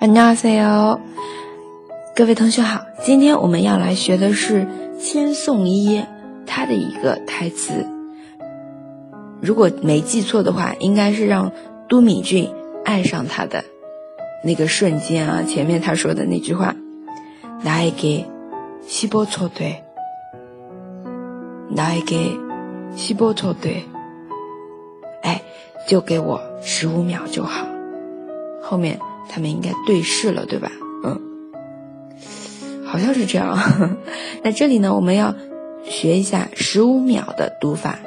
안녕하세요，各位同学好，今天我们要来学的是《千颂伊》它的一个台词。如果没记错的话，应该是让都敏俊爱上他的那个瞬间啊。前面他说的那句话：“나에게십오초 돼， 나에게십오초 돼。 ”哎，就给我十五秒就好。后面。 他们应该对视了，对吧？嗯，好像是这样。那这里呢，我们要学一下十五秒的读法，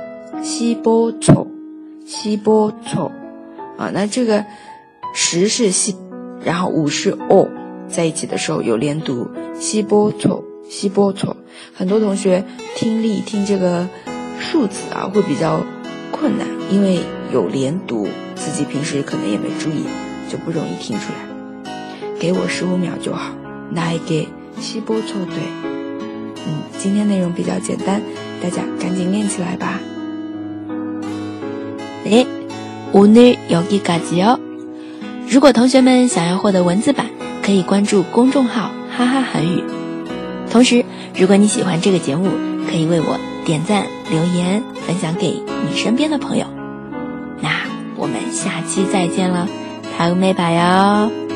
西波丑，西波丑啊。那这个十是西，然后五是哦，在一起的时候有连读，西波丑，西波丑。很多同学听力听这个数字啊会比较困难，因为有连读，自己平时可能也没注意。就不容易听出来，给我十五秒就好。来给西波凑对，嗯，今天内容比较简单，大家赶紧练起来吧。诶，오늘여기까지 요。 如果同学们想要获得文字版，可以关注公众号“哈哈韩语”。同时，如果你喜欢这个节目，可以为我点赞、留言、分享给你身边的朋友。那我们下期再见了。 다음에 봐요